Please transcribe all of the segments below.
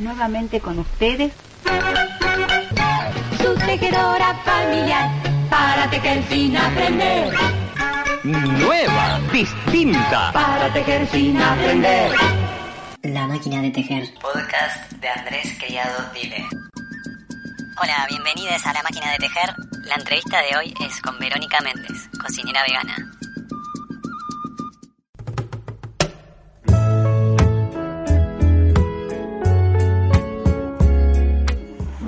Nuevamente con ustedes. Su tejedora familiar para tejer sin aprender. Nueva, distinta. Para tejer sin aprender. La máquina de tejer. Podcast de Andrés Criado Dile. Hola, bienvenidos a La Máquina de Tejer. La entrevista de hoy es con Verónica Méndez, cocinera vegana.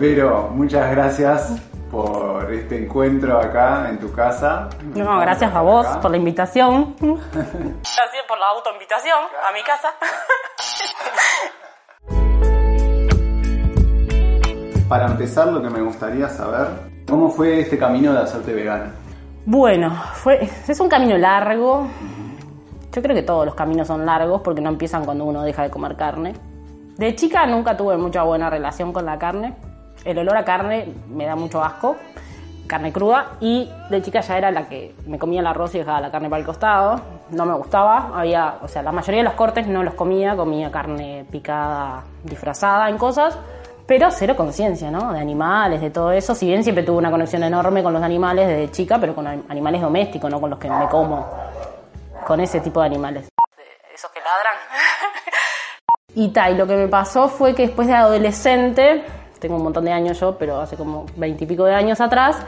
Vero, muchas gracias por este encuentro acá en tu casa. No, gracias a vos por la invitación. Gracias por la autoinvitación a mi casa. Para empezar, lo que me gustaría saber, ¿cómo fue este camino de hacerte vegana? Bueno, fue, es un camino largo. Yo creo que todos los caminos son largos porque no empiezan cuando uno deja de comer carne. De chica nunca tuve mucha buena relación con la carne. El olor a carne me da mucho asco, carne cruda. Y de chica ya era la que me comía el arroz y dejaba la carne para el costado. No me gustaba. Había, o sea, la mayoría de los cortes no los comía. Comía carne picada, disfrazada en cosas. Pero cero conciencia, ¿no? De animales, de todo eso. Si bien siempre tuve una conexión enorme con los animales desde chica, pero con animales domésticos, no con los que me como. Con ese tipo de animales. Esos que ladran. y tal, y lo que me pasó fue que después de adolescente, tengo un montón de años yo, pero hace como veintipico de años atrás,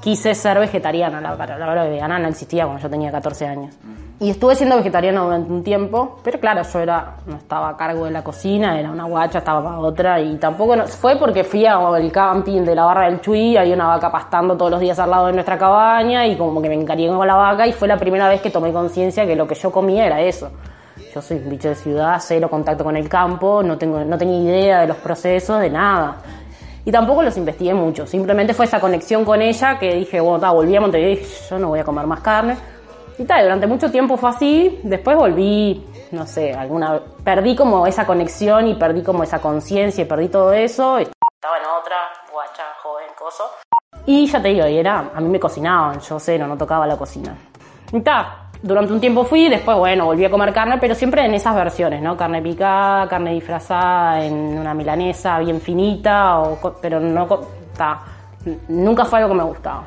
quise ser vegetariana. La palabra vegana no existía cuando yo tenía 14 años. Y estuve siendo vegetariana durante un tiempo, pero claro, yo era, no estaba a cargo de la cocina, era una guacha, estaba para otra, y tampoco no, fue porque fui al camping de la barra del Chuy, hay una vaca pastando todos los días al lado de nuestra cabaña, y como que me encariñé con la vaca, y fue la primera vez que tomé conciencia que lo que yo comía era eso. Yo soy un bicho de ciudad, cero contacto con el campo, no, tengo, no tenía idea de los procesos, de nada. Y tampoco los investigué mucho, simplemente fue esa conexión con ella que dije, bueno, ta, volví a Montevideo yo no voy a comer más carne. Y tal, durante mucho tiempo fue así, después volví, no sé, alguna perdí como esa conexión y perdí como esa conciencia y perdí todo eso. Estaba en otra, guacha, joven, coso. Y ya te digo, y era, a mí me cocinaban, yo cero, no tocaba la cocina. Y tal, durante un tiempo fui, después, bueno, volví a comer carne, pero siempre en esas versiones, ¿no? Carne picada, carne disfrazada, en una milanesa bien finita, o, pero no, ta, nunca fue algo que me gustaba.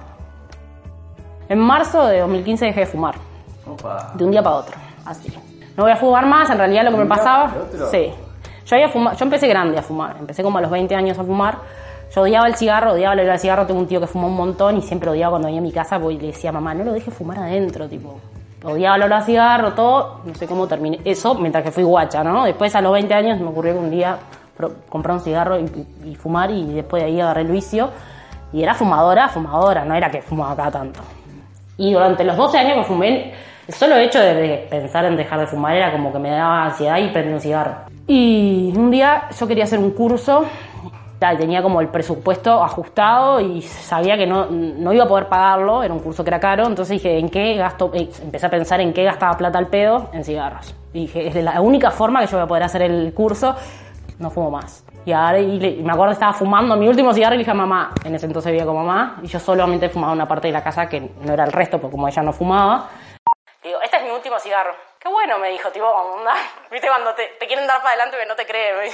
En marzo de 2015 dejé de fumar. Opa. De un día para otro. Así. No voy a fumar más, en realidad lo que me ¿De un día pasaba. Sí. Yo, había fuma- yo empecé grande a fumar. Empecé como a los 20 años a fumar. Yo odiaba el cigarro, odiaba el olor al cigarro. Tengo un tío que fumó un montón y siempre odiaba cuando venía a mi casa porque le decía, mamá, no lo dejes fumar adentro. Tipo, odiaba el olor al cigarro, todo. No sé cómo terminé. Eso mientras que fui guacha, ¿no? Después a los 20 años me ocurrió que un día comprar un cigarro y, y- fumar y después de ahí agarré el vicio. Y era fumadora, fumadora, no era que fumaba cada tanto. Y durante los 12 años que fumé, el solo hecho de, pensar en dejar de fumar era como que me daba ansiedad y prendí un cigarro. Y un día yo quería hacer un curso, tenía como el presupuesto ajustado y sabía que no, no iba a poder pagarlo, era un curso que era caro, entonces dije, ¿en qué gasto? eh, Empecé a pensar en qué gastaba plata al pedo en cigarros. Y dije, es la única forma que yo voy a poder hacer el curso, no fumo más. Y ahora y me acuerdo que estaba fumando mi último cigarro y le dije a mamá, en ese entonces vivía con mamá, y yo solamente fumaba una parte de la casa que no era el resto, porque como ella no fumaba. Digo, este es mi último cigarro. Qué bueno, me dijo, tipo, onda, viste cuando te, te quieren dar para adelante pero no te creen.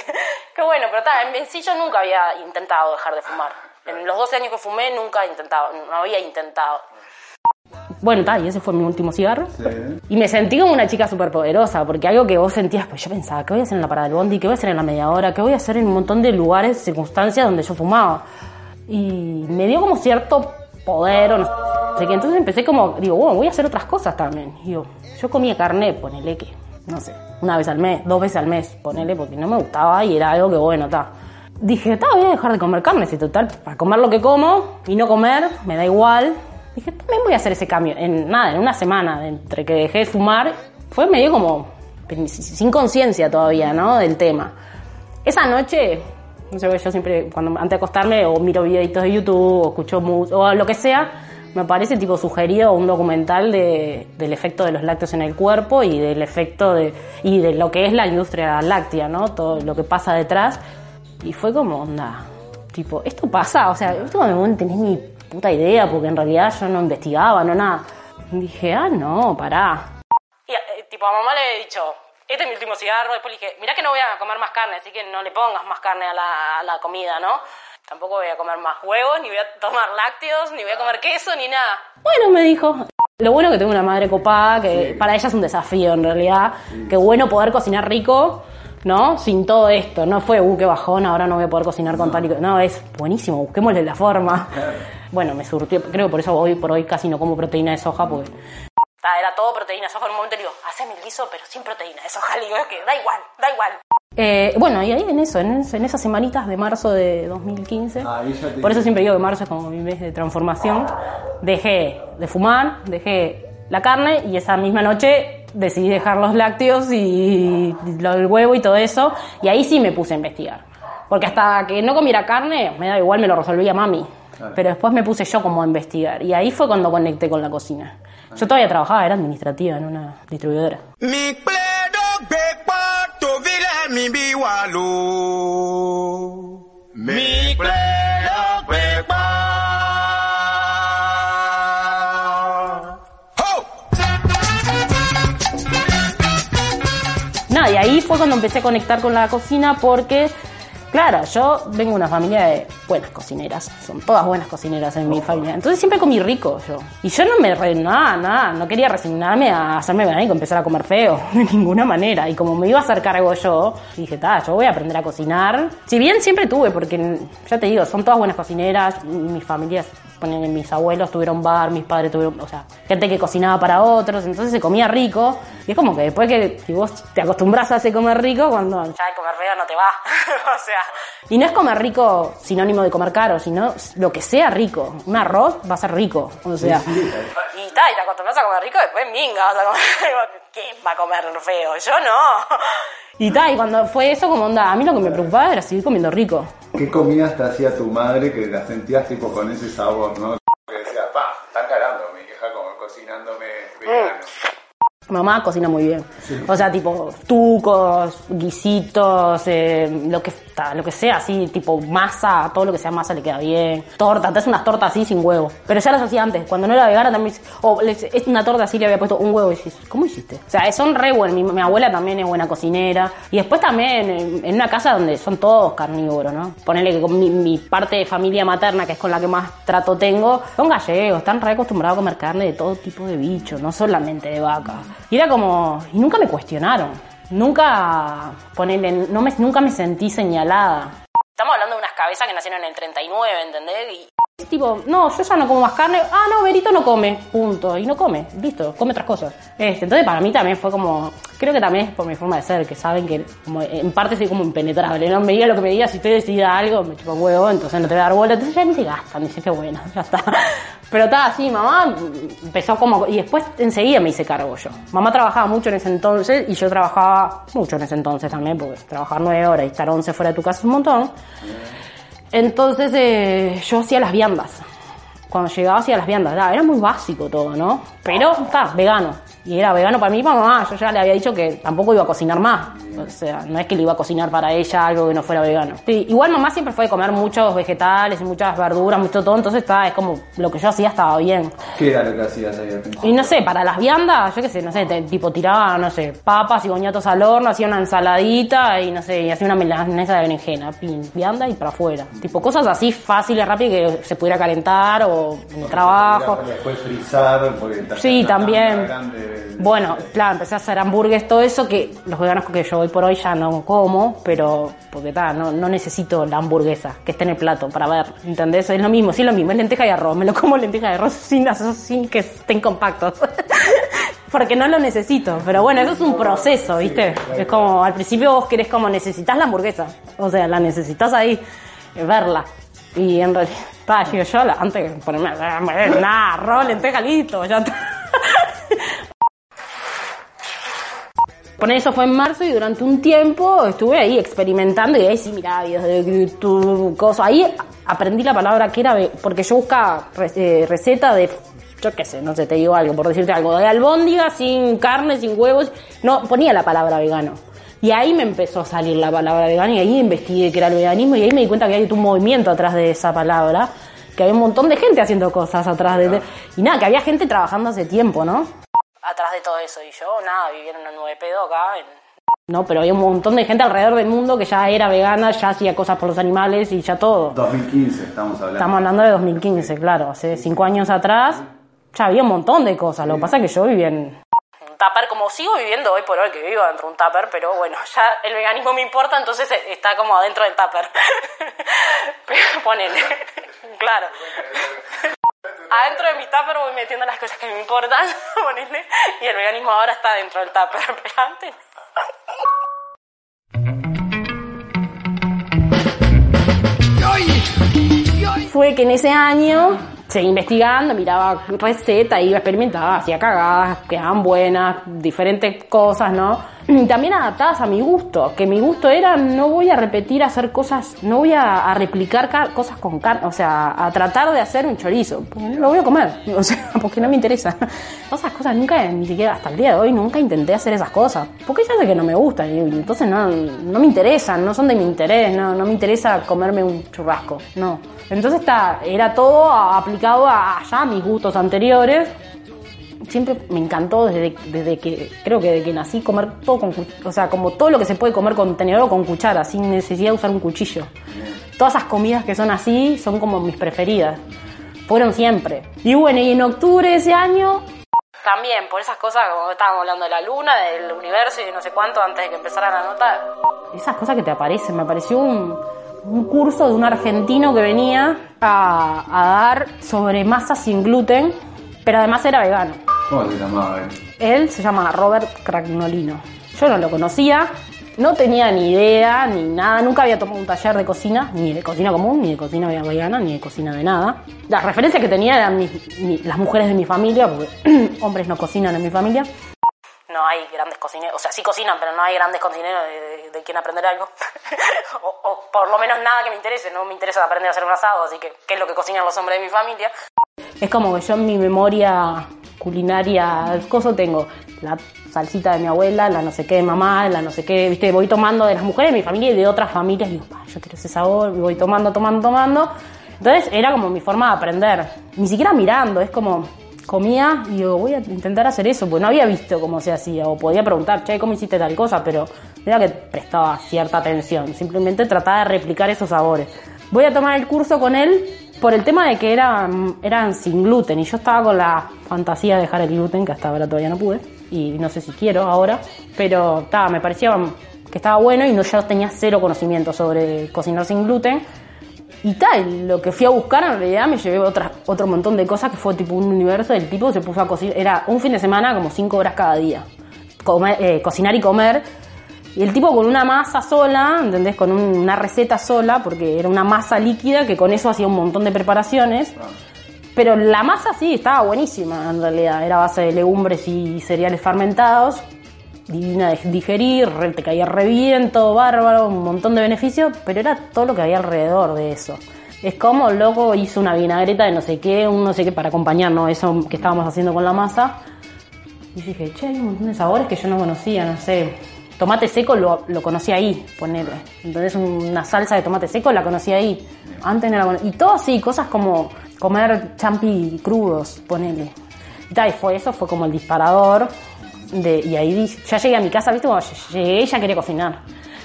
Qué bueno, pero tal, en sí yo nunca había intentado dejar de fumar. En los 12 años que fumé nunca he intentado, no había intentado. Bueno, tal, y ese fue mi último cigarro. Sí. Y me sentí como una chica súper poderosa, porque algo que vos sentías, pues yo pensaba, ¿qué voy a hacer en la parada del bondi? ¿Qué voy a hacer en la media hora? ¿Qué voy a hacer en un montón de lugares, circunstancias donde yo fumaba? Y me dio como cierto poder o no sé qué. Entonces empecé como, digo, bueno, voy a hacer otras cosas también. Y yo comía carne, ponele que, no sé, una vez al mes, dos veces al mes, ponele, porque no me gustaba y era algo que, bueno, está. Dije, está, voy a dejar de comer carne, si total, para comer lo que como y no comer, me da igual. Dije, también voy a hacer ese cambio. En nada, en una semana, entre que dejé de fumar, fue medio como sin conciencia todavía, ¿no? Del tema. Esa noche, sé, yo siempre, antes de acostarme, o miro videitos de YouTube, o escucho música, o lo que sea, me parece tipo sugerido un documental de, del efecto de los lácteos en el cuerpo y del efecto de, y de lo que es la industria láctea, ¿no? Todo lo que pasa detrás. Y fue como, onda, tipo, ¿esto pasa? O sea, esto no tenés ni puta idea, porque en realidad yo no investigaba, no nada. Dije, ah, no, pará. Y, eh, tipo, a mamá le he dicho, este es mi último cigarro. Después le dije, mirá que no voy a comer más carne, así que no le pongas más carne a la, a la comida, ¿no? Tampoco voy a comer más huevos, ni voy a tomar lácteos, ni voy a comer queso, ni nada. Bueno, me dijo. Lo bueno que tengo una madre copada, que para ella es un desafío en realidad. Qué bueno poder cocinar rico, ¿no? Sin todo esto. No fue, uh, qué bajón, ahora no voy a poder cocinar con tal y... No, es buenísimo, busquémosle la forma. Bueno, me surtió, creo que por eso hoy por hoy casi no como proteína de soja, porque era todo proteína soja. En un momento le digo, haceme el guiso, pero sin proteína. Le digo, es que da igual, da igual. Eh, bueno, y ahí en eso, en, en esas semanitas de marzo de 2015, Ahí ya te- por eso siempre digo que marzo es como mi mes de transformación, dejé de fumar, dejé la carne y esa misma noche decidí dejar los lácteos y lo del huevo y todo eso, y ahí sí me puse a investigar. Porque hasta que no comiera carne, me da igual, me lo resolvía mami. Pero después me puse yo como a investigar, y ahí fue cuando conecté con la cocina. Yo todavía trabajaba, era administrativa en una distribuidora. Nada, y ahí fue cuando empecé a conectar con la cocina porque, claro, yo vengo de una familia de buenas cocineras, son todas buenas cocineras en mi familia, entonces siempre comí rico yo. Y yo no me, re, nada, nada, no quería resignarme a hacerme vegana y empezar a comer feo, de ninguna manera. Y como me iba a hacer cargo yo, dije, ta, yo voy a aprender a cocinar. Si bien siempre tuve, porque ya te digo, son todas buenas cocineras, mis familias ponen mis abuelos tuvieron bar, mis padres tuvieron, o sea, gente que cocinaba para otros, entonces se comía rico. Y es como que después que si vos te acostumbras a hacer comer rico, cuando ya el comer feo no te va. o sea, y no es comer rico sinónimo de comer caro, sino lo que sea rico. Un arroz va a ser rico, o sea. y tal, y te acostumbras a comer rico, después minga, vas a comer. ¿Quién va a comer feo? Yo no. Y tal, y cuando fue eso, como onda, a mí lo que me preocupaba era seguir comiendo rico. ¿Qué comidas te hacía tu madre que la sentías tipo con ese sabor, no? Que decías, pa, están calando mi hija como cocinándome vegano. Mamá cocina muy bien. O sea, tipo tucos, guisitos, eh, lo que lo que sea, así, tipo masa, todo lo que sea masa le queda bien. Torta, te hace unas tortas así sin huevo. Pero ya las hacía antes. Cuando no era vegana también. O es una torta así le había puesto un huevo y dices, ¿cómo hiciste? O sea, son re buenas. Mi, abuela también es buena cocinera. Y después también en, una casa donde son todos carnívoros, ¿no? Ponerle que con mi, mi parte de familia materna, que es con la que más trato tengo, son gallegos, están re acostumbrados a comer carne de todo tipo de bichos, no solamente de vaca. Y era como, y nunca me cuestionaron. Nunca, ponele, no me, nunca me sentí señalada. Estamos hablando de unas cabezas que nacieron en el 39, ¿entendés? Y tipo, no, yo ya no como más carne. Ah, no, Berito no come, punto. Y no come, listo, come otras cosas. Este, entonces para mí también fue como, creo que también es por mi forma de ser, que saben que como, en parte soy como impenetrable, ¿no? Me diga lo que me diga, si usted decida algo, me chupa huevo, entonces no te voy a dar bola. Entonces ya ni se gastan, dicen que bueno, ya está. Pero estaba así, mamá empezó como, y después enseguida me hice cargo yo. Mamá trabajaba mucho en ese entonces y yo trabajaba mucho en ese entonces también, porque trabajar nueve horas y estar once fuera de tu casa es un montón. Entonces eh, yo hacía las viandas. Cuando llegaba hacía las viandas. Era, muy básico todo, ¿no? Pero está, vegano. Y era vegano para mi mamá. Yo ya le había dicho que tampoco iba a cocinar más. O sea, no es que le iba a cocinar para ella algo que no fuera vegano. Sí, igual mamá siempre fue de comer muchos vegetales y muchas verduras, mucho todo. Entonces está, es como lo que yo hacía estaba bien. ¿Qué era lo que hacías ahí? Y no sé, para las viandas, yo qué sé, no sé, te- tipo tiraba, no sé, papas y boñatos al horno, hacía una ensaladita y no sé, y hacía una milanesa de berenjena, pin, vianda y para afuera. Tipo cosas así fáciles, rápidas que se pudiera calentar o en el trabajo. Después frizar, porque Sí, también. grande. Bueno, claro, empecé a hacer hamburgues, todo eso que los veganos que yo hoy por hoy ya no como, pero porque tal, no, no necesito la hamburguesa que esté en el plato para ver, ¿entendés? Es lo mismo, sí es lo mismo, es lenteja y arroz, me lo como lenteja y arroz sin, sin que estén compactos. Porque no lo necesito, pero bueno, eso es un proceso, ¿viste? Es como, al principio vos querés como necesitas la hamburguesa, o sea, la necesitas ahí, eh, verla. Y en realidad, digo yo, la- antes de ponerme, nada, arroz, lenteja, listo, ya está. Poner eso fue en marzo y durante un tiempo estuve ahí experimentando y ahí sí miraba videos de YouTube, cosas. Ahí aprendí la palabra que era, porque yo buscaba eh, receta de, yo qué sé, no sé, te digo algo, por decirte algo, de albóndiga sin carne, sin huevos. No, ponía la palabra vegano. Y ahí me empezó a salir la palabra vegano y ahí investigué qué era el veganismo y ahí me di cuenta que hay un movimiento atrás de esa palabra, que había un montón de gente haciendo cosas atrás de... Y nada, que había gente trabajando hace tiempo, ¿no? Atrás de todo eso. Y yo, nada, vivía en una nube pedo acá, en No, pero había un montón de gente alrededor del mundo que ya era vegana, ya hacía cosas por los animales y ya todo. 2015 estamos hablando. Estamos hablando de 2015, claro. Hace cinco años atrás ya había un montón de cosas. Lo que pasa es que yo vivía en un tupper, como sigo viviendo hoy por hoy, que vivo dentro de un tupper, pero bueno, ya el veganismo me importa, entonces está como adentro del tupper. Ponele, claro. Adentro de mi tupper voy metiendo las cosas que me importan, ponele, y el veganismo ahora está dentro del tupper, pero antes fue que en ese año seguí investigando, miraba recetas, iba experimentaba, hacía cagadas, quedaban buenas, diferentes cosas, ¿no? También adaptadas a mi gusto, que mi gusto era no voy a repetir hacer cosas, no voy a, a replicar ca- cosas con carne, o sea, a tratar de hacer un chorizo, porque no lo voy a comer, o sea, porque no me interesa. Esas cosas nunca, ni siquiera hasta el día de hoy, nunca intenté hacer esas cosas, porque ya sé que no me gustan, y entonces no, no me interesan, no son de mi interés, no, no me interesa comerme un churrasco, no. Entonces está, era todo aplicado a, a mis gustos anteriores. Siempre me encantó desde, desde que, creo que desde que nací, comer todo con o sea, como todo lo que se puede comer con tenedor o con cuchara, sin necesidad de usar un cuchillo. Todas esas comidas que son así son como mis preferidas. Fueron siempre. Y bueno, y en octubre de ese año también, por esas cosas, como estábamos hablando de la luna, del universo y de no sé cuánto antes de que empezara la nota. Esas cosas que te aparecen. Me apareció un, un curso de un argentino que venía a, a dar sobre masa sin gluten, pero además era vegano. ¿Cómo se llamaba él? Él se llama Robert Cragnolino. Yo no lo conocía, no tenía ni idea, ni nada. Nunca había tomado un taller de cocina, ni de cocina común, ni de cocina vegana, ni de cocina de nada. Las referencias que tenía eran mis- las mujeres de mi familia, porque hombres no cocinan en mi familia. No hay grandes cocineros, o sea, sí cocinan, pero no hay grandes cocineros de, de, de quien aprender algo. o, o por lo menos nada que me interese, no me interesa aprender a hacer un asado, así que, ¿qué es lo que cocinan los hombres de mi familia? Es como que yo en mi memoria culinaria, coso tengo la salsita de mi abuela, la no sé qué de mamá, la no sé qué, viste, voy tomando de las mujeres de mi familia y de otras familias y digo, "Pa, yo quiero ese sabor, voy tomando, tomando, tomando. Entonces era como mi forma de aprender, ni siquiera mirando, es como comía y digo, voy a intentar hacer eso, porque no había visto cómo se hacía, o podía preguntar, che, ¿cómo hiciste tal cosa? Pero era que prestaba cierta atención, simplemente trataba de replicar esos sabores. Voy a tomar el curso con él por el tema de que eran, eran sin gluten y yo estaba con la fantasía de dejar el gluten, que hasta ahora todavía no pude, y no sé si quiero ahora, pero ta, me parecía que estaba bueno y no, yo tenía cero conocimiento sobre cocinar sin gluten. Y tal, lo que fui a buscar en realidad me llevé otra, otro montón de cosas que fue tipo un universo del tipo se puso a cocinar, era un fin de semana como cinco horas cada día, eh, cocinar y comer. Y el tipo con una masa sola, ¿entendés? Con un- una receta sola, porque era una masa líquida que con eso hacía un montón de preparaciones. Pero la masa sí, estaba buenísima en realidad. Era base de legumbres y cereales fermentados. Divina de digerir, te caía re bien, todo bárbaro, un montón de beneficios, pero era todo lo que había alrededor de eso. Es como loco hizo una vinagreta de no sé qué, un no sé qué para acompañarnos eso que estábamos haciendo con la masa. Y dije, che, hay un montón de sabores que yo no conocía, no sé. Tomate seco lo, lo conocí ahí, ponerle. Entonces una salsa de tomate seco la conocí ahí. Antes no la conocía. Y todo así, cosas como comer champi crudos, ponele. Y, tal, y fue eso, fue como el disparador. De, y ahí ya llegué a mi casa, ¿viste? Cuando llegué ya quería cocinar.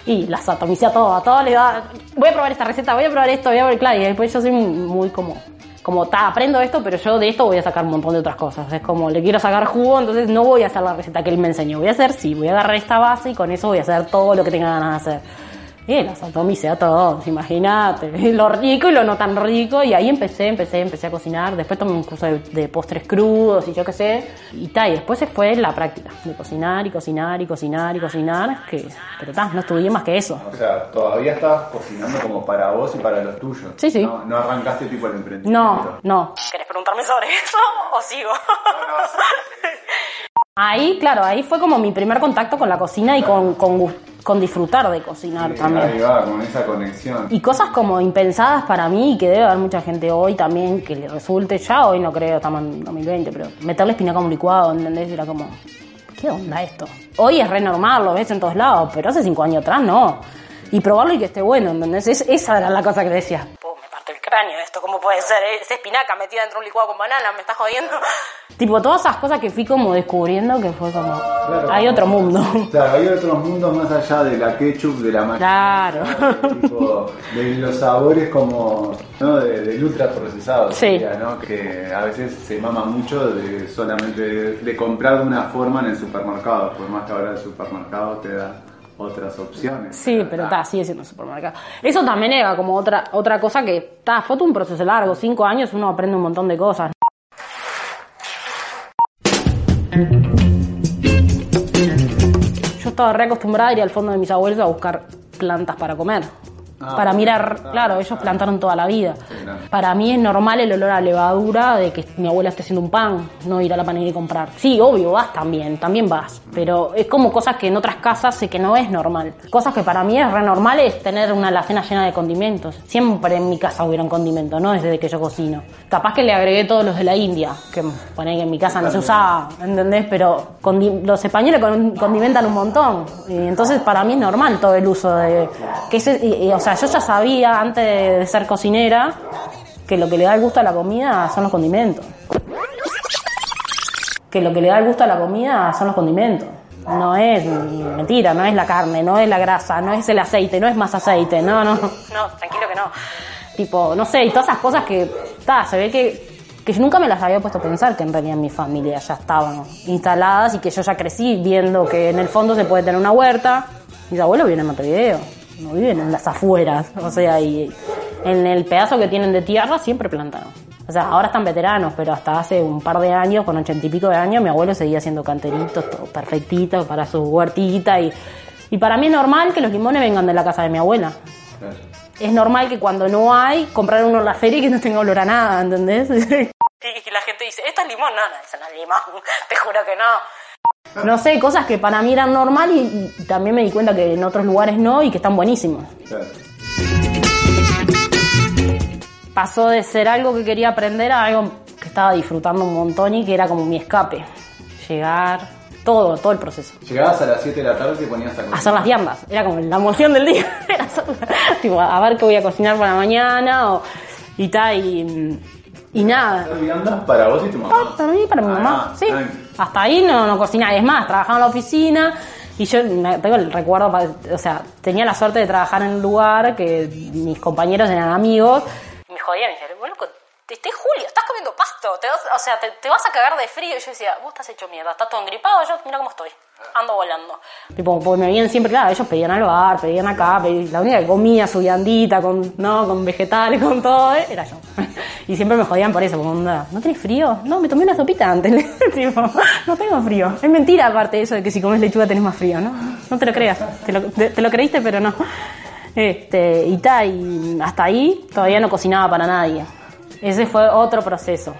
Y las atomicé a todo, a todo le daba, voy a probar esta receta, voy a probar esto, voy a probar, claro, y después yo soy muy como, como, ta, aprendo esto, pero yo de esto voy a sacar un montón de otras cosas. Es como, le quiero sacar jugo, entonces no voy a hacer la receta que él me enseñó. Voy a hacer, sí, voy a agarrar esta base y con eso voy a hacer todo lo que tenga ganas de hacer. Y las atomicé a todos, imagínate. Lo rico y lo no tan rico. Y ahí empecé, empecé, empecé a cocinar. Después tomé un curso de, de postres crudos y yo qué sé. Y tal, y después se fue la práctica de cocinar y cocinar y cocinar y cocinar. Que, pero ta, no estudié más que eso. O sea, todavía estabas cocinando como para vos y para los tuyos. Sí, sí. No, no arrancaste tipo el emprendimiento. No, no. ¿Querés preguntarme sobre eso o sigo? Ahí, claro, ahí fue como mi primer contacto con la cocina y con, con, con disfrutar de cocinar Sí, también. Ahí va, con esa conexión. Y cosas como impensadas para mí, que debe haber mucha gente hoy también que le resulte, ya hoy no creo, estamos en 2020, pero meterle espinaca a un licuado, ¿entendés? Era como, ¿qué onda esto? Hoy es re normal, lo ves en todos lados, pero hace cinco años atrás no. Y probarlo y que esté bueno, ¿entendés? Es- esa era la cosa que decía. me parte el cráneo esto, ¿cómo puede ser? Es espinaca metida dentro de un licuado con banana, ¿me estás jodiendo? Tipo, todas esas cosas que fui como descubriendo que fue como. Claro, hay otro mundo. Claro, hay otros mundos más allá de la ketchup, de la Claro. tipo, de los sabores como, ¿no? De, del ultra procesado, Sí. Que a veces se mama mucho de solamente de, de comprar de una forma en el supermercado, por más que ahora el supermercado te da otras opciones. Sí, pero está, sigue siendo supermercado. Eso también era como otra, otra cosa que, está, fue un proceso largo, cinco años uno aprende un montón de cosas. Yo estaba reacostumbrada a ir al fondo de mis abuelos a buscar plantas para comer. Ah, para mirar, claro, ellos ah. plantaron toda la vida. Sí, claro. Para mí es normal el olor a levadura de que mi abuela esté haciendo un pan, no ir a la panadería y comprar. Sí, obvio, vas también, también vas. Pero es como cosas que en otras casas sé que no es normal. Cosas que para mí es re normal es tener una alacena llena de condimentos. Siempre en mi casa hubieron condimentos, no desde que yo cocino. Capaz que le agregué todos los de la India, que poné que en mi casa no se usaba, ¿entendés? Pero los españoles con- condimentan un montón. Y entonces para mí es normal todo el uso de... Que ese- y- y, o sea, yo ya sabía antes de, ser cocinera que lo que le da el gusto a la comida son los condimentos. Que lo que le da el gusto a la comida son los condimentos. No es mentira, no es la carne, no es la grasa, no es el aceite, no es más aceite, no, no. No, tranquilo que no. Tipo, no sé, y todas esas cosas que, ta, se ve que, que yo nunca me las había puesto a pensar que en realidad en mi familia ya estaban instaladas y que yo ya crecí viendo que en el fondo se puede tener una huerta. Mis abuelos viven en Montevideo, no viven en las afueras, o sea, y en el pedazo que tienen de tierra siempre plantaron. O sea, ahora están veteranos, pero hasta hace un par de años, con ochenta y pico de años, mi abuelo seguía haciendo canteritos, todo perfectito para su huertita. Y, y para mí es normal que los limones vengan de la casa de mi abuela. Claro. Es normal que cuando no hay, comprar uno en la feria y que no tenga olor a nada, ¿entendés? Y la gente dice, ¿esto es limón? No, no, eso no es limón, te juro que no. No sé, cosas que para mí eran normal y, y también me di cuenta que en otros lugares no y que están buenísimos. Claro. pasó de ser algo que quería aprender a algo que estaba disfrutando un montón y que era como mi escape. Llegar, todo, todo el proceso. Llegabas a las 7 de la tarde y te ponías a cocinar. Hacer las viandas, era como la emoción del día. Era hacer- tipo, a ver qué voy a cocinar para mañana o, y tal, y, y nada. Hacer viandas para vos y tu mamá. Para mí, para mi Ah, mamá, sí. ay. Hasta ahí no, no cocinaba. Es más, trabajaba en la oficina y yo tengo el recuerdo, o sea, tenía la suerte de trabajar en un lugar que mis compañeros eran amigos. Y me jodían me decían, "Vos, loco, te esté Julio, estás comiendo pasto, te vas- o sea, te, te vas a cagar de frío. Y yo decía, vos estás hecho mierda, estás todo engripado, yo mira cómo estoy, ando volando. Tipo, porque me veían siempre, claro, ellos pedían al bar, pedían acá, pedí- la única que comía su viandita con, no, con vegetales, con todo, eh, era yo. Y siempre me jodían por eso, como, ¿no tenés frío? No, me tomé una sopita antes. tipo, no tengo frío. Es mentira aparte eso de que si comes lechuga tenés más frío, ¿no? No te lo creas. Te lo, te- lo creíste, pero no. Este, y tal, y hasta ahí todavía no cocinaba para nadie. Ese fue otro proceso,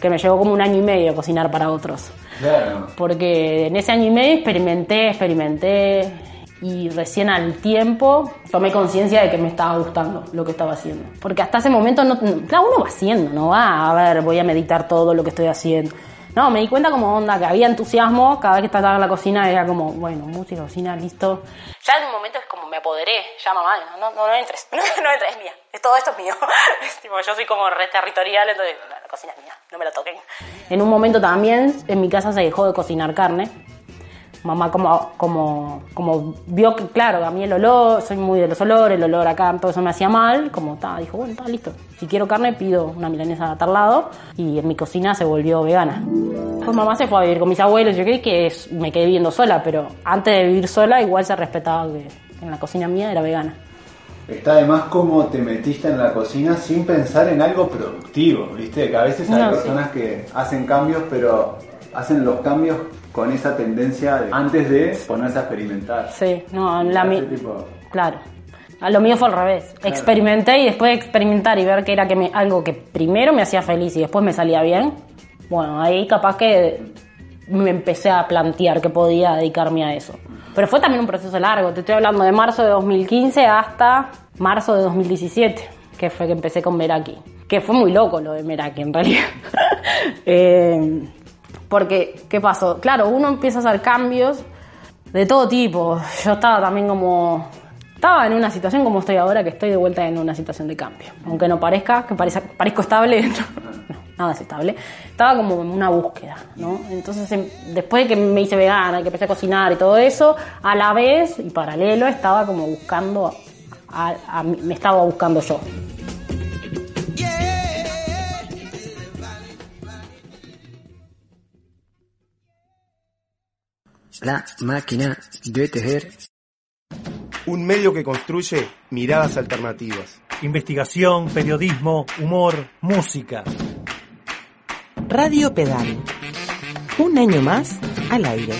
que me llevó como un año y medio cocinar para otros. Claro. Porque en ese año y medio experimenté, experimenté y recién al tiempo tomé conciencia de que me estaba gustando lo que estaba haciendo. Porque hasta ese momento, no, no- claro, uno va haciendo, no va a ver, voy a meditar todo lo que estoy haciendo. No, me di cuenta como onda que había entusiasmo, cada vez que estaba en la cocina era como, bueno, música, cocina, listo. Ya en un momento es como me apoderé, ya mamá, no, no, no entres, no, entres, es mía, todo esto es mío. Es tipo, yo soy como re territorial, entonces "No, cocina es mía, no me la toquen. En un momento también en mi casa se dejó de cocinar carne. Mamá como, como, como vio que, claro, a mí el olor, soy muy de los olores, el olor acá, todo eso me hacía mal, como está, dijo, bueno, está listo. Si quiero carne, pido una milanesa a tal lado y en mi cocina se volvió vegana. Pues mamá se fue a vivir con mis abuelos, yo creí que me quedé viviendo sola, pero antes de vivir sola igual se respetaba que en la cocina mía era vegana. Está además cómo te metiste en la cocina sin pensar en algo productivo, ¿viste? Que a veces hay No, sí. personas que hacen cambios, pero hacen los cambios con esa tendencia de- antes de ponerse a experimentar. Sí, no, la mi... Tipo- Claro. A lo mío fue al revés. Experimenté y después de experimentar y ver que era que me- algo que primero me hacía feliz y después me salía bien, bueno, ahí capaz que me empecé a plantear que podía dedicarme a eso. Pero fue también un proceso largo. Te estoy hablando de marzo de 2015 hasta marzo de 2017, que fue que empecé con Meraki. Que fue muy loco lo de Meraki en realidad. Eh, porque, ¿qué pasó? Claro, uno empieza a hacer cambios de todo tipo. Yo estaba también como... Estaba en una situación como estoy ahora, que estoy de vuelta en una situación de cambio. Aunque no parezca, que parezco estable. Nada es estable, estaba como en una búsqueda, ¿no? Entonces, em- después de que me hice vegana, que empecé a cocinar y todo eso, a la vez y paralelo estaba como buscando, a- me estaba buscando yo. La máquina de tejer. Un medio que construye miradas alternativas. Investigación, periodismo, humor, música. Radio Pedal. Un año más al aire.